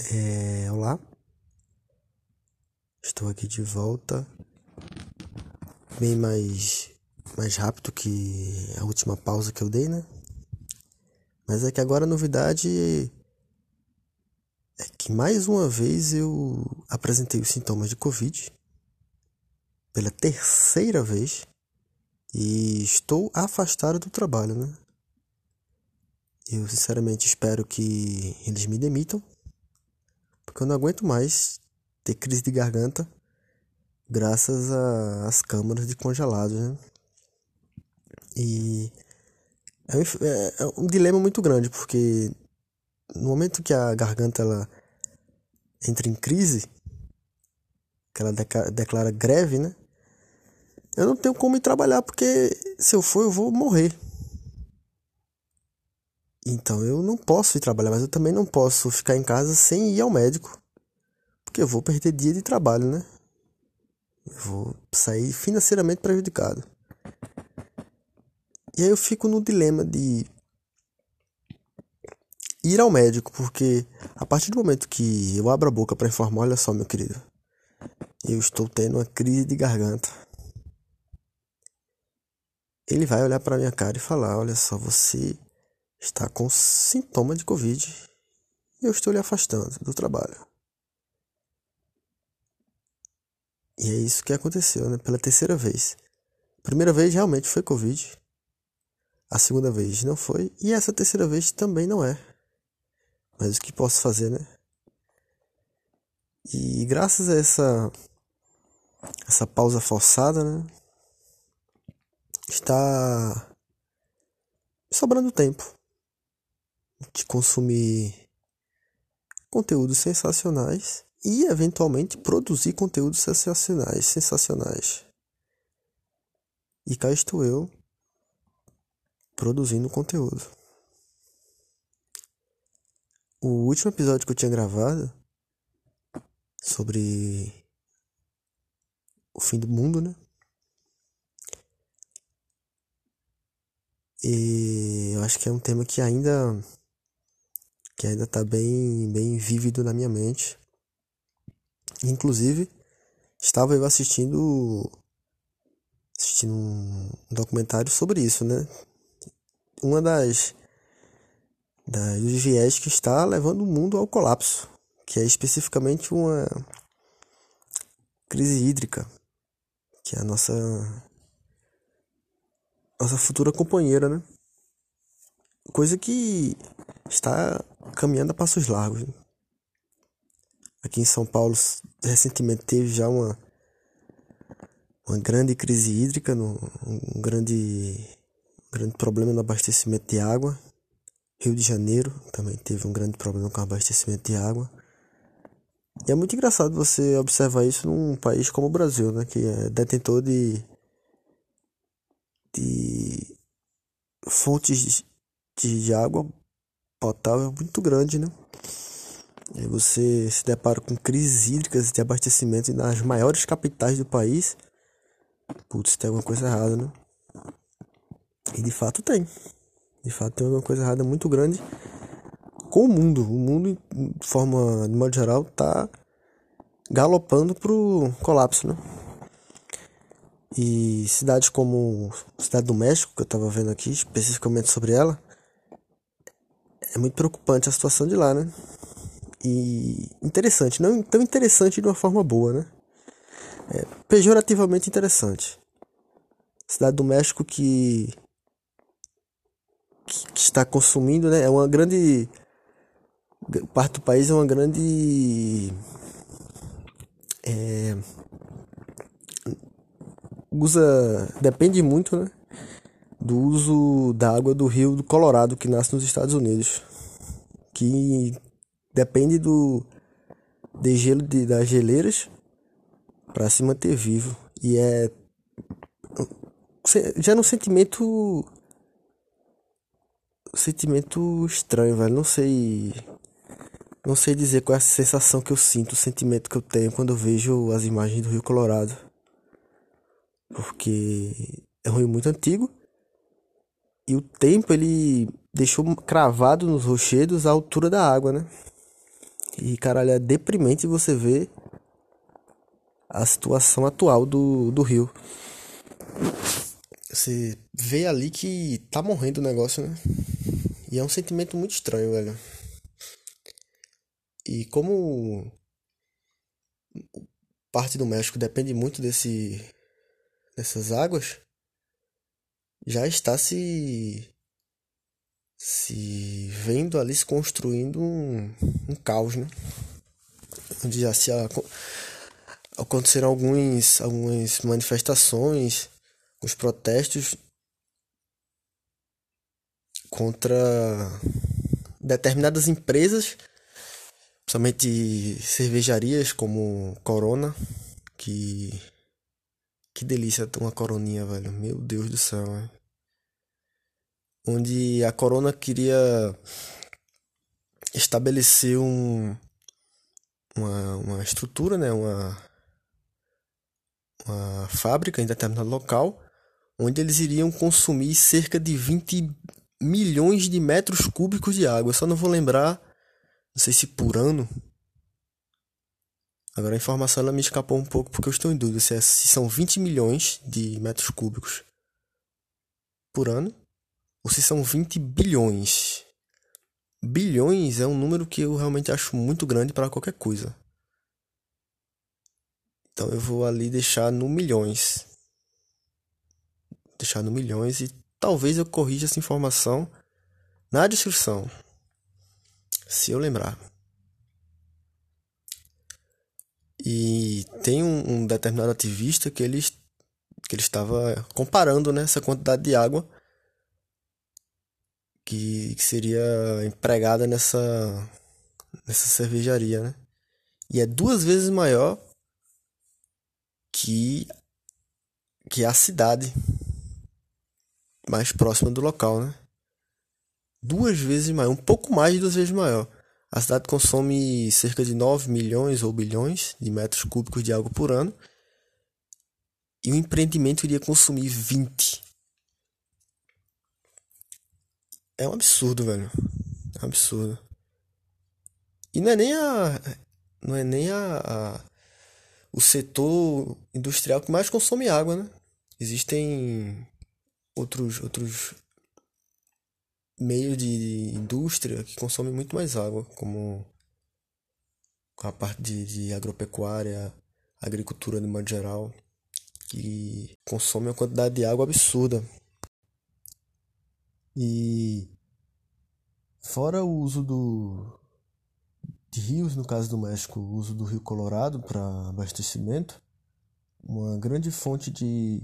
É, olá, estou aqui de volta, bem mais, mais rápido que a última pausa que eu dei, né? Mas é que agora a novidade é que mais uma vez eu apresentei os sintomas de Covid pela terceira vez e estou afastado do trabalho, né? Eu sinceramente espero que eles me demitam, porque eu não aguento mais ter crise de garganta graças às câmaras de congelados, né? E é um, é, é um, dilema muito grande, porque no momento que a garganta ela entra em crise, que ela declara greve, né? Eu não tenho como ir trabalhar, porque se eu for eu vou morrer. Então eu não posso ir trabalhar, mas eu também não posso ficar em casa sem ir ao médico. Porque eu vou perder dia de trabalho, né? Eu vou sair financeiramente prejudicado. E aí eu fico no dilema de ir ao médico, porque a partir do momento que eu abro a boca para informar, olha só, meu querido, eu estou tendo uma crise de garganta. Ele vai olhar para minha cara e falar: Olha só, você está com sintoma de Covid e eu estou lhe afastando do trabalho. E é isso que aconteceu, né? Pela terceira vez. Primeira vez realmente foi Covid. A segunda vez não foi. E essa terceira vez também não é. Mas o que posso fazer, né? E graças a essa essa pausa forçada, né? Está sobrando tempo de consumir conteúdos sensacionais e eventualmente produzir conteúdos sensacionais, sensacionais. E cá estou eu produzindo conteúdo. O último episódio que eu tinha gravado sobre o fim do mundo, né? E eu acho que é um tema que ainda que ainda está bem, bem vívido na minha mente. Inclusive, estava eu assistindo, assistindo um documentário sobre isso, né? Uma das, das viés que está levando o mundo ao colapso, que é especificamente uma crise hídrica, que é a nossa nossa futura companheira, né? Coisa que está caminhando a passos largos. Aqui em São Paulo, recentemente teve já uma, uma grande crise hídrica, um grande, um grande problema no abastecimento de água. Rio de Janeiro também teve um grande problema com o abastecimento de água. E é muito engraçado você observar isso num país como o Brasil, né, que é detentor de, de fontes de, de água potável muito grande, né? E você se depara com crises hídricas de abastecimento nas maiores capitais do país. Putz, tem alguma coisa errada, né? E de fato tem. De fato tem alguma coisa errada muito grande com o mundo. O mundo, de forma, de modo geral, tá galopando pro colapso, né? E cidades como Cidade do México, que eu tava vendo aqui especificamente sobre ela, é muito preocupante a situação de lá, né? E interessante, não tão interessante de uma forma boa, né? É pejorativamente interessante. Cidade do México que, que, que está consumindo, né? É uma grande parte do país é uma grande é, usa depende muito, né? do uso da água do rio do Colorado que nasce nos Estados Unidos, que depende do degelo de, das geleiras para se manter vivo e é já no sentimento sentimento estranho, velho, não sei não sei dizer qual é a sensação que eu sinto, o sentimento que eu tenho quando eu vejo as imagens do Rio Colorado. Porque é um rio muito antigo e o tempo ele deixou cravado nos rochedos a altura da água, né? E, caralho, é deprimente você ver a situação atual do, do rio. Você vê ali que tá morrendo o negócio, né? E é um sentimento muito estranho, velho. E como parte do México depende muito desse dessas águas, já está se se vendo ali se construindo um, um caos, né? Onde já se aconteceram alguns, algumas manifestações, os protestos contra determinadas empresas, principalmente cervejarias como Corona, que que delícia uma coroninha, velho. Meu Deus do céu, velho onde a Corona queria estabelecer um, uma, uma estrutura, né, uma, uma fábrica em determinado local, onde eles iriam consumir cerca de 20 milhões de metros cúbicos de água. Eu só não vou lembrar, não sei se por ano. Agora a informação ela me escapou um pouco porque eu estou em dúvida se, é, se são 20 milhões de metros cúbicos por ano se são 20 bilhões. Bilhões é um número que eu realmente acho muito grande para qualquer coisa. Então eu vou ali deixar no milhões. Deixar no milhões e talvez eu corrija essa informação na descrição. Se eu lembrar. E tem um, um determinado ativista que ele, que ele estava comparando né, essa quantidade de água que, que seria empregada nessa, nessa cervejaria, né? E é duas vezes maior que, que a cidade mais próxima do local, né? Duas vezes maior, um pouco mais de duas vezes maior. A cidade consome cerca de 9 milhões ou bilhões de metros cúbicos de água por ano. E o empreendimento iria consumir 20. É um absurdo, velho. É um absurdo. E não é nem a. Não é nem a, a, o setor industrial que mais consome água, né? Existem outros, outros meios de, indústria que consomem muito mais água, como a parte de, de agropecuária, agricultura de modo geral, que consome uma quantidade de água absurda. E fora o uso do de rios, no caso do México, o uso do Rio Colorado para abastecimento, uma grande fonte de,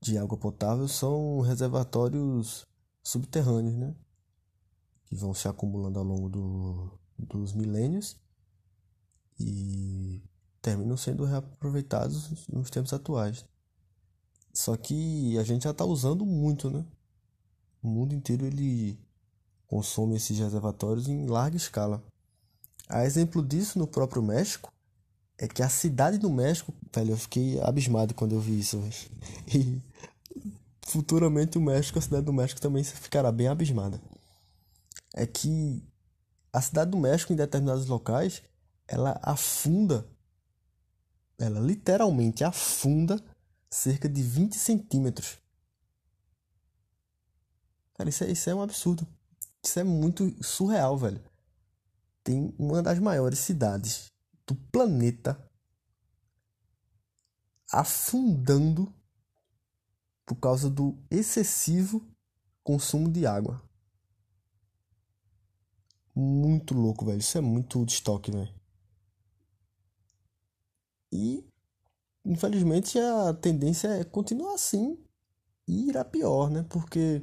de água potável são reservatórios subterrâneos, né? Que vão se acumulando ao longo do, dos milênios e terminam sendo reaproveitados nos tempos atuais. Só que a gente já está usando muito, né? O mundo inteiro ele consome esses reservatórios em larga escala. A exemplo disso no próprio México é que a cidade do México, velho, eu fiquei abismado quando eu vi isso. E futuramente o México, a cidade do México também ficará bem abismada. É que a cidade do México em determinados locais, ela afunda, ela literalmente afunda cerca de 20 centímetros Cara, isso é, isso é um absurdo. Isso é muito surreal, velho. Tem uma das maiores cidades do planeta afundando por causa do excessivo consumo de água. Muito louco, velho. Isso é muito estoque, velho. E infelizmente a tendência é continuar assim e irá pior, né? Porque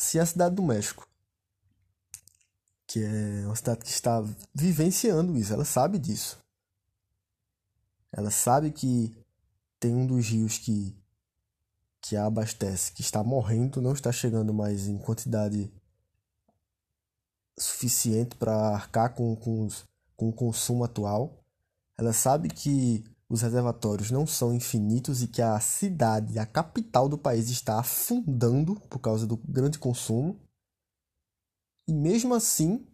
se a cidade do México, que é uma cidade que está vivenciando isso, ela sabe disso. Ela sabe que tem um dos rios que que a abastece, que está morrendo, não está chegando mais em quantidade suficiente para arcar com, com, os, com o consumo atual. Ela sabe que os reservatórios não são infinitos e que a cidade, a capital do país, está afundando por causa do grande consumo. E mesmo assim,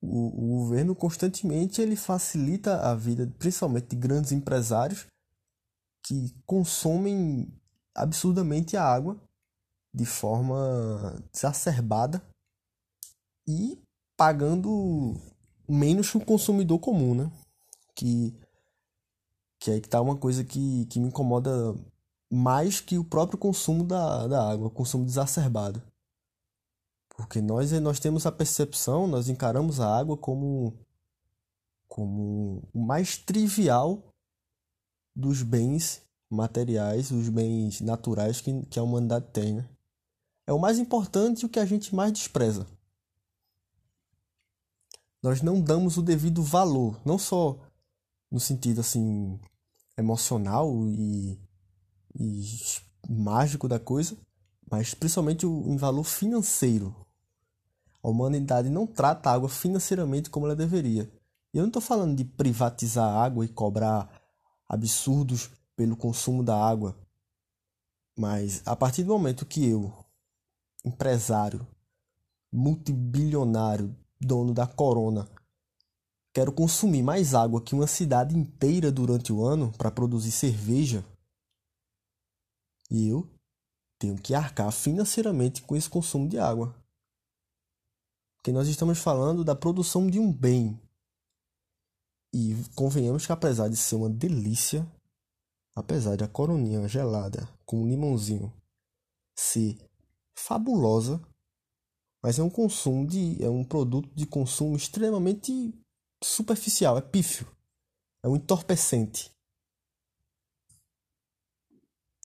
o, o governo constantemente ele facilita a vida, principalmente de grandes empresários que consomem absurdamente a água de forma exacerbada e pagando menos que o consumidor comum, né? Que, que aí que tá uma coisa que, que me incomoda mais que o próprio consumo da, da água, o consumo exacerbado. Porque nós, nós temos a percepção, nós encaramos a água como, como o mais trivial dos bens materiais, os bens naturais que, que a humanidade tem. Né? É o mais importante e o que a gente mais despreza. Nós não damos o devido valor, não só no sentido assim emocional e, e mágico da coisa, mas principalmente o, em valor financeiro. A humanidade não trata a água financeiramente como ela deveria. E eu não estou falando de privatizar a água e cobrar absurdos pelo consumo da água. Mas a partir do momento que eu, empresário, multibilionário, dono da Corona, quero consumir mais água que uma cidade inteira durante o ano para produzir cerveja, e eu tenho que arcar financeiramente com esse consumo de água que nós estamos falando da produção de um bem. E convenhamos que apesar de ser uma delícia, apesar de a coroninha gelada com um limãozinho ser fabulosa, mas é um consumo de é um produto de consumo extremamente superficial, é pífio, é um entorpecente.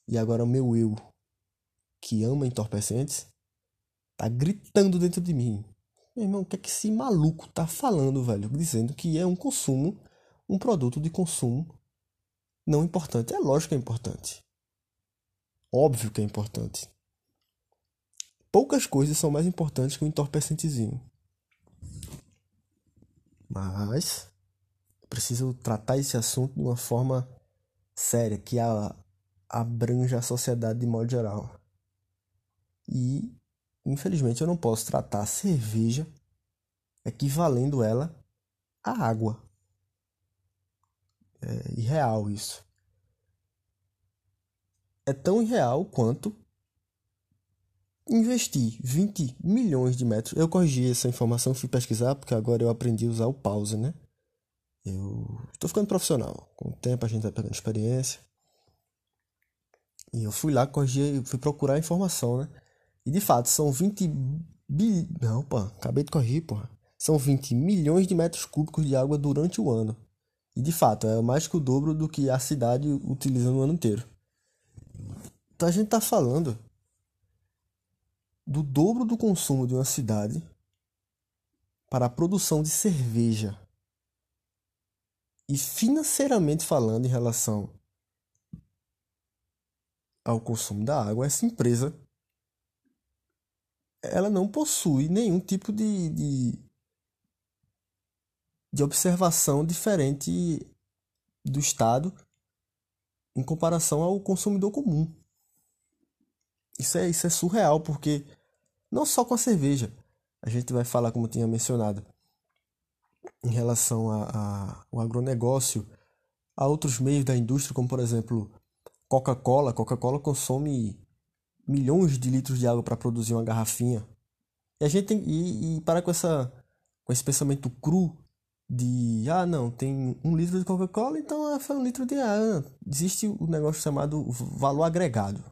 E agora o meu eu, que ama entorpecentes, tá gritando dentro de mim. Meu irmão, o que é que esse maluco tá falando, velho? Dizendo que é um consumo, um produto de consumo não importante. É lógico que é importante. Óbvio que é importante. Poucas coisas são mais importantes que um entorpecentezinho. Mas preciso tratar esse assunto de uma forma séria, que a, abranja a sociedade de modo geral. E Infelizmente eu não posso tratar a cerveja equivalendo ela à água. É irreal isso. É tão irreal quanto investir 20 milhões de metros. Eu corrigi essa informação, fui pesquisar, porque agora eu aprendi a usar o pause, né? Eu estou ficando profissional. Com o tempo a gente vai pegando experiência. E eu fui lá, corrigi, fui procurar a informação, né? E de fato, são 20 bi... Não, pô, acabei de corrigir, porra. São 20 milhões de metros cúbicos de água durante o ano. E de fato, é mais que o dobro do que a cidade utiliza no ano inteiro. Então a gente está falando do dobro do consumo de uma cidade para a produção de cerveja. E financeiramente falando, em relação ao consumo da água, essa empresa ela não possui nenhum tipo de, de, de observação diferente do Estado em comparação ao consumidor comum. Isso é, isso é surreal, porque não só com a cerveja, a gente vai falar, como tinha mencionado, em relação ao agronegócio, a outros meios da indústria, como por exemplo Coca-Cola. Coca-Cola consome milhões de litros de água para produzir uma garrafinha. E a gente tem, e, e para com essa com esse pensamento cru de ah não, tem um litro de Coca-Cola, então é foi um litro de água. Existe o um negócio chamado valor agregado.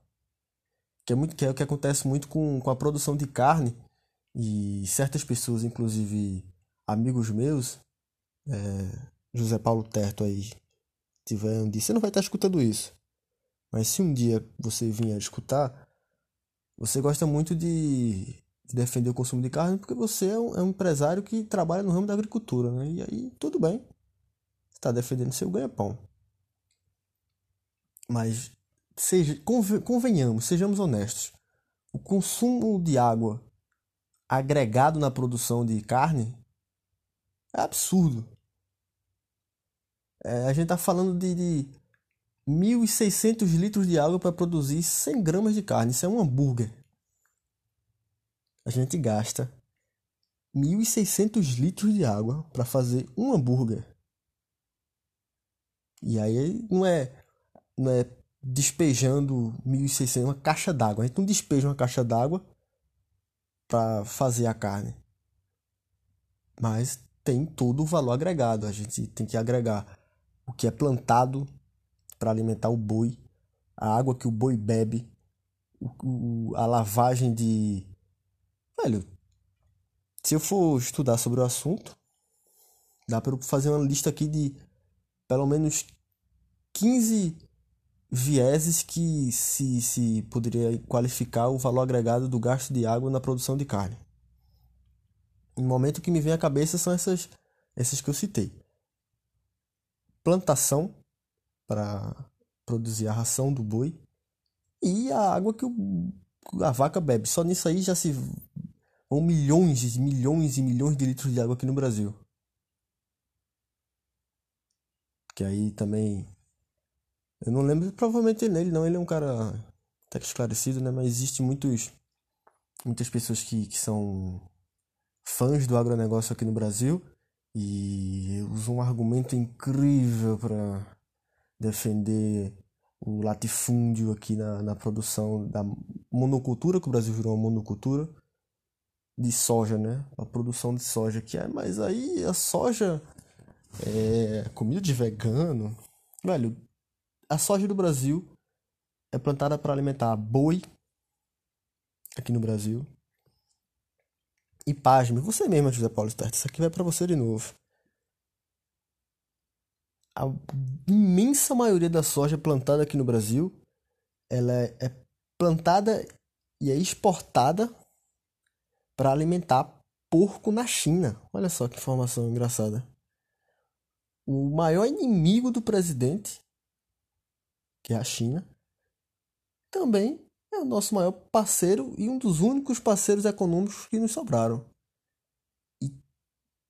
Que é muito que é o que acontece muito com, com a produção de carne e certas pessoas, inclusive amigos meus, é, José Paulo Terto aí, tiver um dia, você não vai estar escutando isso. Mas se um dia você vier escutar, você gosta muito de, de, defender o consumo de carne porque você é um, é um, empresário que trabalha no ramo da agricultura, né? E aí, tudo bem. Está defendendo seu ganha-pão. Mas, seja, convenhamos, sejamos honestos. O consumo de água agregado na produção de carne é absurdo. É, a gente está falando de, de 1.600 litros de água para produzir 100 gramas de carne. Isso é um hambúrguer. A gente gasta 1.600 litros de água para fazer um hambúrguer. E aí não é, não é despejando 1.600, uma caixa d'água. A gente não despeja uma caixa d'água para fazer a carne. Mas tem todo o valor agregado. A gente tem que agregar o que é plantado para alimentar o boi, a água que o boi bebe, o, a lavagem de. Velho, se eu for estudar sobre o assunto, dá para eu fazer uma lista aqui de pelo menos 15 vieses que se, se poderia qualificar o valor agregado do gasto de água na produção de carne. No momento que me vem à cabeça são essas, essas que eu citei. Plantação para produzir a ração do boi e a água que o, a vaca bebe. Só nisso aí já se ou milhões e milhões e milhões de litros de água aqui no Brasil. Que aí também. Eu não lembro provavelmente nele, não. Ele é um cara até que esclarecido, né? Mas existe muitos, muitas pessoas que, que são fãs do agronegócio aqui no Brasil e usam um argumento incrível para defender o latifúndio aqui na, na produção da monocultura, que o Brasil virou uma monocultura de soja, né? A produção de soja que é, mas aí a soja é comida de vegano. Velho, a soja do Brasil é plantada para alimentar boi aqui no Brasil. E pasme, você mesmo, José Paulo Stert, isso aqui vai para você de novo. A imensa maioria da soja plantada aqui no Brasil, ela é, é plantada e é exportada para alimentar porco na China. Olha só que informação engraçada. O maior inimigo do presidente, que é a China, também é o nosso maior parceiro e um dos únicos parceiros econômicos que nos sobraram. E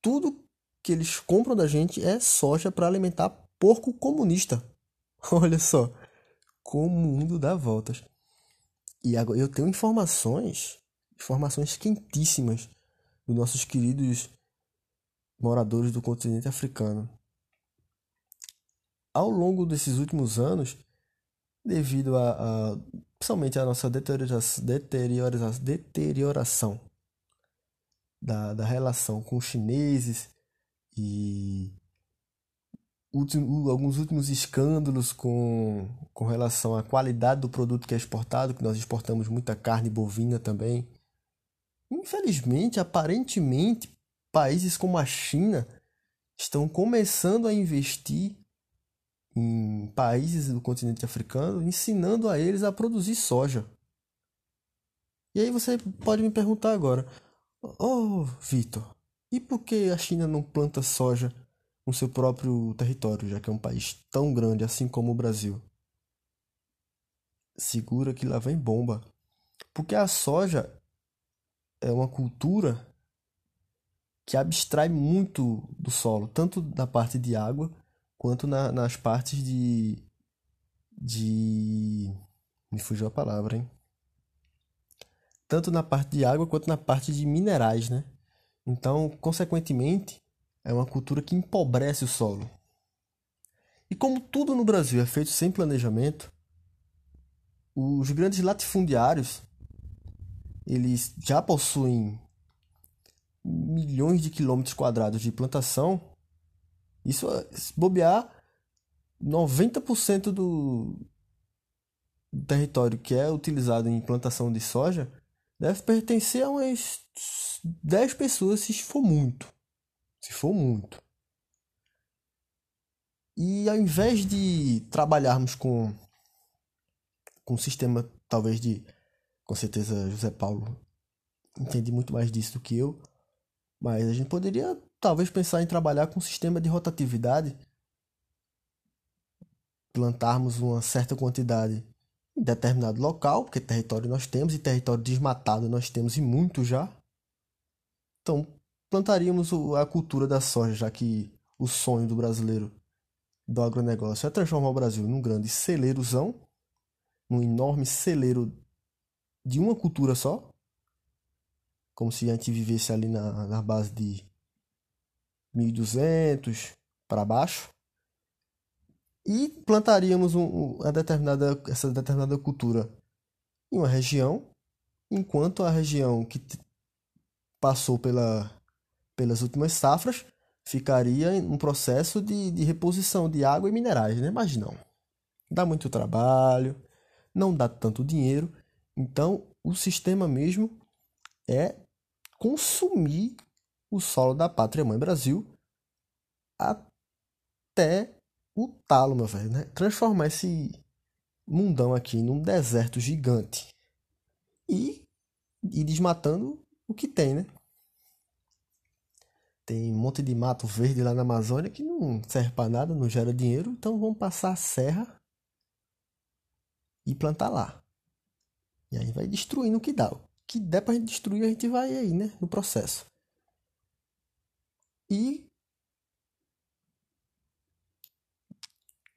tudo que eles compram da gente é soja para alimentar porco comunista. Olha só como o mundo dá voltas. E agora eu tenho informações informações quentíssimas dos nossos queridos moradores do continente africano. Ao longo desses últimos anos, devido a, a principalmente a nossa deterioração, deterioração, da, da relação com os chineses e último, alguns últimos escândalos com, com relação à qualidade do produto que é exportado, que nós exportamos muita carne bovina também, Infelizmente, aparentemente, países como a China estão começando a investir em países do continente africano, ensinando a eles a produzir soja. E aí você pode me perguntar agora: "Oh, Vitor, e por que a China não planta soja no seu próprio território, já que é um país tão grande assim como o Brasil?" Segura que lá vem bomba. Porque a soja é uma cultura que abstrai muito do solo, tanto na parte de água quanto na, nas partes de. de. Me fugiu a palavra, hein? Tanto na parte de água quanto na parte de minerais, né? Então, consequentemente, é uma cultura que empobrece o solo. E como tudo no Brasil é feito sem planejamento, os grandes latifundiários eles já possuem milhões de quilômetros quadrados de plantação, isso se bobear 90% do território que é utilizado em plantação de soja deve pertencer a umas 10 pessoas se for muito. Se for muito. E ao invés de trabalharmos com, com um sistema talvez de com certeza José Paulo entende muito mais disso do que eu, mas a gente poderia talvez pensar em trabalhar com um sistema de rotatividade, plantarmos uma certa quantidade em determinado local, porque território nós temos e território desmatado nós temos e muito já. Então, plantaríamos a cultura da soja, já que o sonho do brasileiro do agronegócio é transformar o Brasil num grande celeirozão, num um enorme celeiro de uma cultura só. como se a gente vivesse ali na, na base de 1200 para baixo e plantaríamos um, uma determinada, essa determinada cultura em uma região, enquanto a região que passou pela, pelas últimas safras ficaria em um processo de, de reposição de água e minerais, né? Mas não. Dá muito trabalho, não dá tanto dinheiro. Então, o sistema mesmo é consumir o solo da pátria mãe Brasil até o talo, meu velho, né? Transformar esse mundão aqui num deserto gigante e ir desmatando o que tem, né? Tem um monte de mato verde lá na Amazônia que não serve para nada, não gera dinheiro, então vamos passar a serra e plantar lá. E aí vai destruindo o que dá. O que der pra gente destruir, a gente vai aí, né? No processo. E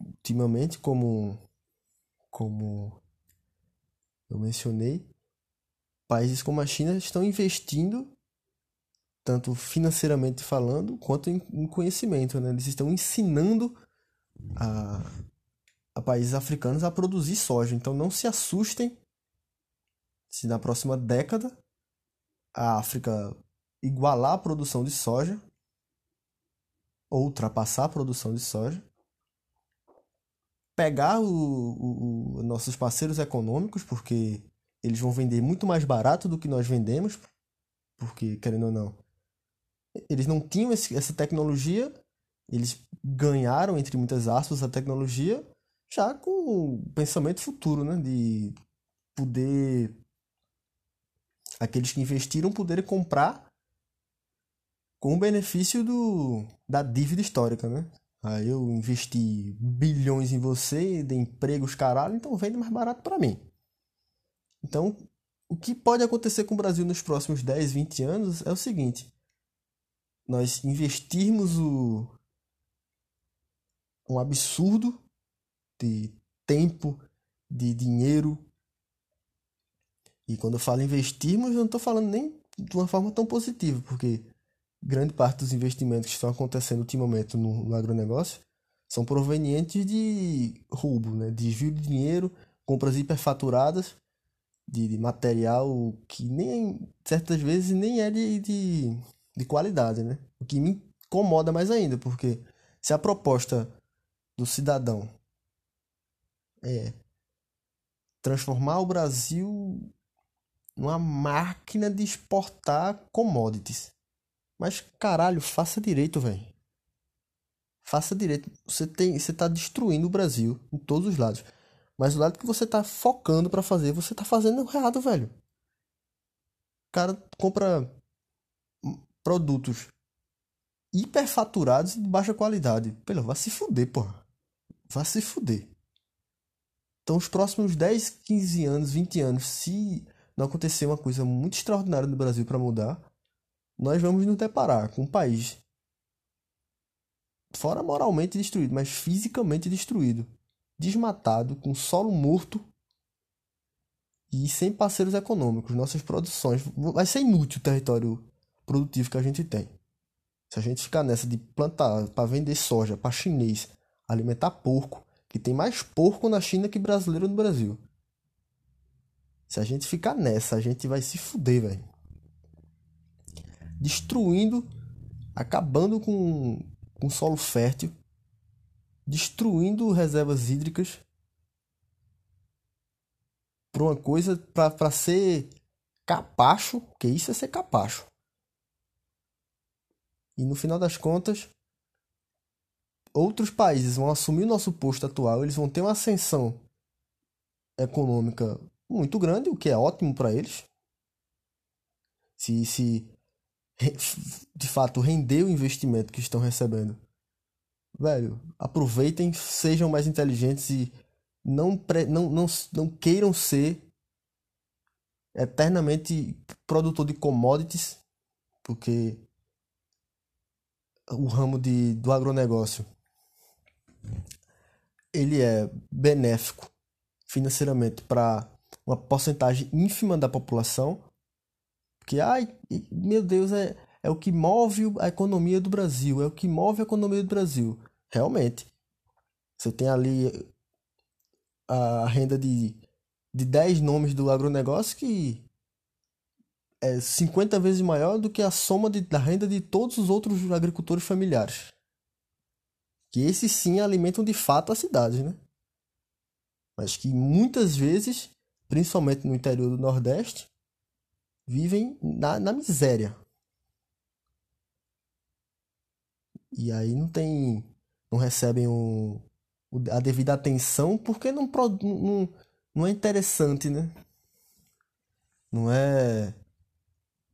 ultimamente, como, como eu mencionei, países como a China estão investindo tanto financeiramente falando quanto em, em conhecimento, né? Eles estão ensinando a, a países africanos a produzir soja. Então não se assustem se na próxima década a África igualar a produção de soja ultrapassar a produção de soja pegar o, o, o, nossos parceiros econômicos, porque eles vão vender muito mais barato do que nós vendemos, porque, querendo ou não, eles não tinham esse, essa tecnologia, eles ganharam, entre muitas aspas, a tecnologia já com o pensamento futuro, né? De poder. Aqueles que investiram poderem comprar com o benefício do, da dívida histórica, né? Aí eu investi bilhões em você, de empregos, caralho, então vende mais barato para mim. Então, o que pode acontecer com o Brasil nos próximos 10, 20 anos é o seguinte: nós investirmos o, um absurdo de tempo, de dinheiro. E quando eu falo investirmos, eu não estou falando nem de uma forma tão positiva, porque grande parte dos investimentos que estão acontecendo ultimamente no, no agronegócio são provenientes de roubo, né? desvio de dinheiro, compras hiperfaturadas de, de material que nem certas vezes nem é de, de, de qualidade, né? O que me incomoda mais ainda, porque se a proposta do cidadão é transformar o Brasil numa máquina de exportar commodities, mas caralho, faça direito, velho. Faça direito. Você tem, você tá destruindo o Brasil em todos os lados. Mas o lado que você tá focando para fazer, você tá fazendo errado, velho. O cara compra produtos hiperfaturados e de baixa qualidade. Pelo, vai se fuder, porra. Vai se fuder. Então, os próximos 10, 15 anos, 20 anos, se não acontecer uma coisa muito extraordinária no Brasil para mudar, nós vamos nos deparar com um país fora moralmente destruído, mas fisicamente destruído, desmatado, com solo morto e sem parceiros econômicos. Nossas produções vai ser inútil o território produtivo que a gente tem. Se a gente ficar nessa de plantar para vender soja para chinês, alimentar porco, que tem mais porco na China que brasileiro no Brasil. Se a gente ficar nessa, a gente vai se fuder, velho destruindo, acabando com, com solo fértil, destruindo reservas hídricas para uma coisa para ser capacho, que isso é ser capacho. E no final das contas, outros países vão assumir o nosso posto atual, eles vão ter uma ascensão econômica muito grande, o que é ótimo para eles. Se, se de fato render o investimento que estão recebendo. Velho, aproveitem, sejam mais inteligentes e não, pre, não, não, não queiram ser eternamente produtor de commodities, porque o ramo de, do agronegócio ele é benéfico financeiramente para uma porcentagem ínfima da população Porque, ai, meu Deus, é, é o que move a economia do Brasil, é o que move a economia do Brasil. Realmente. Você tem ali a renda de, de 10 nomes do agronegócio que é 50 vezes maior do que a soma de, da renda de todos os outros agricultores familiares. Que esses sim alimentam de fato a cidade, né? Mas que muitas vezes, principalmente no interior do Nordeste, vivem na, na miséria. E aí não tem. não recebem o, a devida atenção porque não, não, não é interessante, né? Não é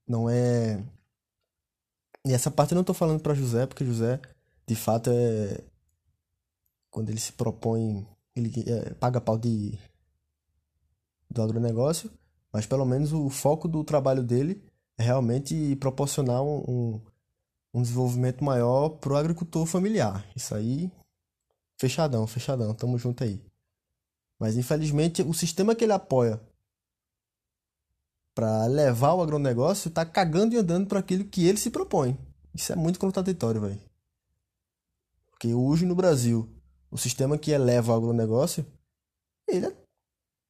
não é. E essa parte eu não tô falando para José, porque José, de fato, é. Quando ele se propõe. Ele é, paga pau de. do agronegócio, mas pelo menos o foco do trabalho dele é realmente proporcionar um, um, um desenvolvimento maior pro agricultor familiar. Isso aí. Fechadão, fechadão, tamo junto aí. Mas infelizmente o sistema que ele apoia para levar o agronegócio tá cagando e andando para aquilo que ele se propõe. Isso é muito contraditório, velho. Porque hoje no Brasil, o sistema que eleva o agronegócio, ele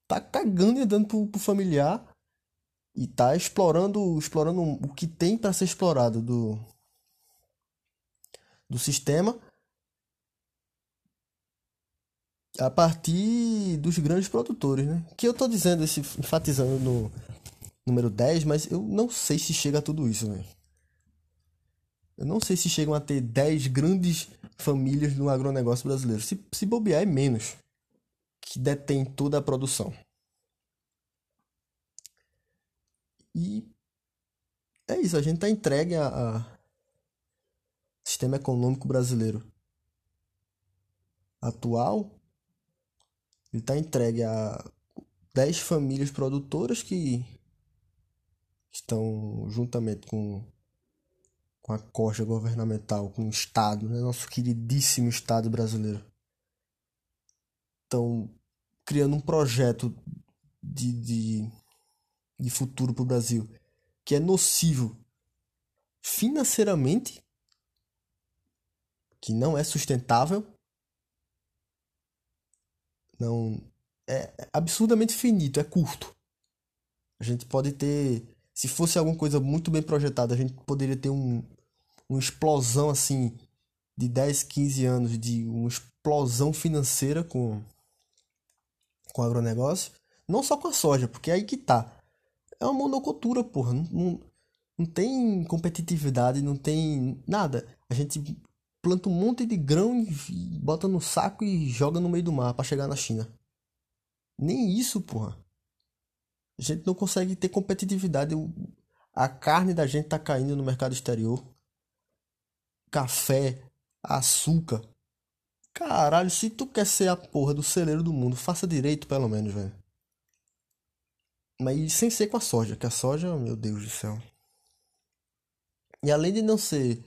tá cagando e andando pro, pro familiar e tá explorando, explorando o que tem para ser explorado do do sistema a partir dos grandes produtores, né? Que eu tô dizendo, esse, enfatizando no, número 10, mas eu não sei se chega a tudo isso, velho. Eu não sei se chegam a ter 10 grandes famílias no agronegócio brasileiro. Se, se bobear, é menos que detém toda a produção. E é isso, a gente está entregue a, a sistema econômico brasileiro atual. Ele está entregue a 10 famílias produtoras que estão juntamente com, com a corja governamental, com o Estado, né? nosso queridíssimo Estado brasileiro, estão criando um projeto de, de, de futuro para o Brasil que é nocivo financeiramente, que não é sustentável, não é absurdamente finito, é curto. A gente pode ter se fosse alguma coisa muito bem projetada, a gente poderia ter um, uma explosão assim de 10, 15 anos de uma explosão financeira com com o agronegócio, não só com a soja, porque é aí que tá. É uma monocultura, porra, não, não, não tem competitividade, não tem nada. A gente planta um monte de grão e bota no saco e joga no meio do mar para chegar na China. Nem isso, porra. A gente não consegue ter competitividade. A carne da gente tá caindo no mercado exterior. Café, açúcar. Caralho, se tu quer ser a porra do celeiro do mundo, faça direito pelo menos, velho. Mas sem ser com a soja, que a soja, meu Deus do céu. E além de não ser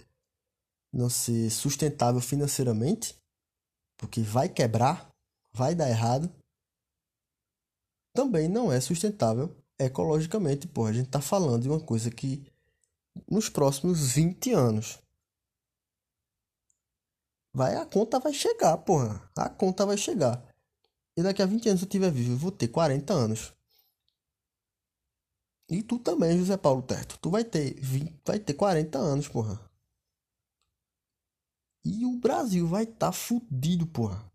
não ser sustentável financeiramente, porque vai quebrar, vai dar errado, também não é sustentável ecologicamente. Porra, a gente está falando de uma coisa que nos próximos 20 anos vai a conta vai chegar, porra. A conta vai chegar. E daqui a 20 anos eu tiver vivo, eu vou ter 40 anos. E tu também, José Paulo Terto. Tu vai ter 20, vai ter 40 anos, porra. E o Brasil vai estar tá fudido, porra.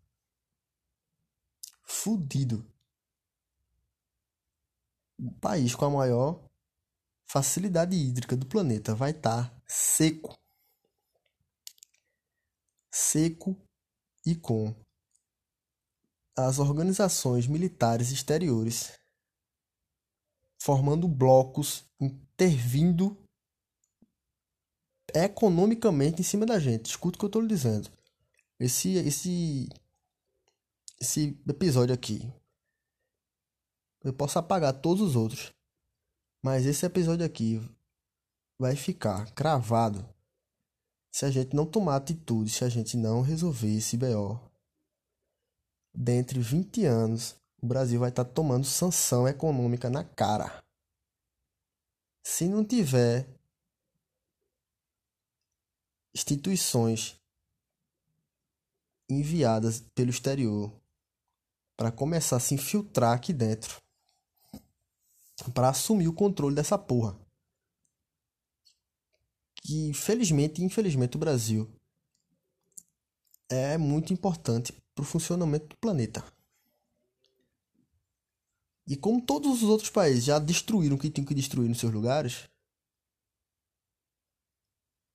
Fudido o país com a maior facilidade hídrica do planeta vai estar tá seco. Seco e com as organizações militares exteriores formando blocos, intervindo economicamente em cima da gente. Escuta o que eu estou lhe dizendo. Esse, esse, esse episódio aqui eu posso apagar todos os outros. Mas esse episódio aqui vai ficar cravado se a gente não tomar atitude, se a gente não resolver esse BO. Dentre 20 anos, o Brasil vai estar tá tomando sanção econômica na cara. se não tiver instituições enviadas pelo exterior para começar a se infiltrar aqui dentro, para assumir o controle dessa porra. Que felizmente infelizmente o Brasil é muito importante para o funcionamento do planeta. E como todos os outros países já destruíram o que tinham que destruir nos seus lugares,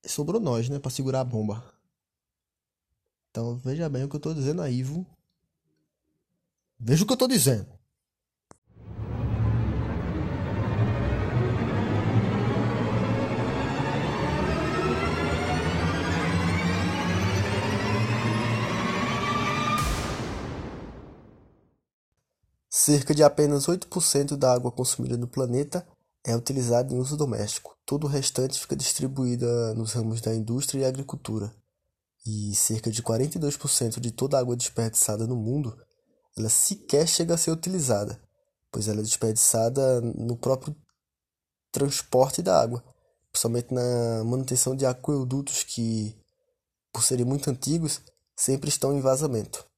sobrou nós, né, para segurar a bomba. Então veja bem o que eu estou dizendo aí, Ivo. Veja o que eu estou dizendo. Cerca de apenas 8% da água consumida no planeta é utilizada em uso doméstico. Todo o restante fica distribuída nos ramos da indústria e agricultura. E cerca de 42% de toda a água desperdiçada no mundo, ela sequer chega a ser utilizada, pois ela é desperdiçada no próprio transporte da água, principalmente na manutenção de aquedutos que, por serem muito antigos, sempre estão em vazamento.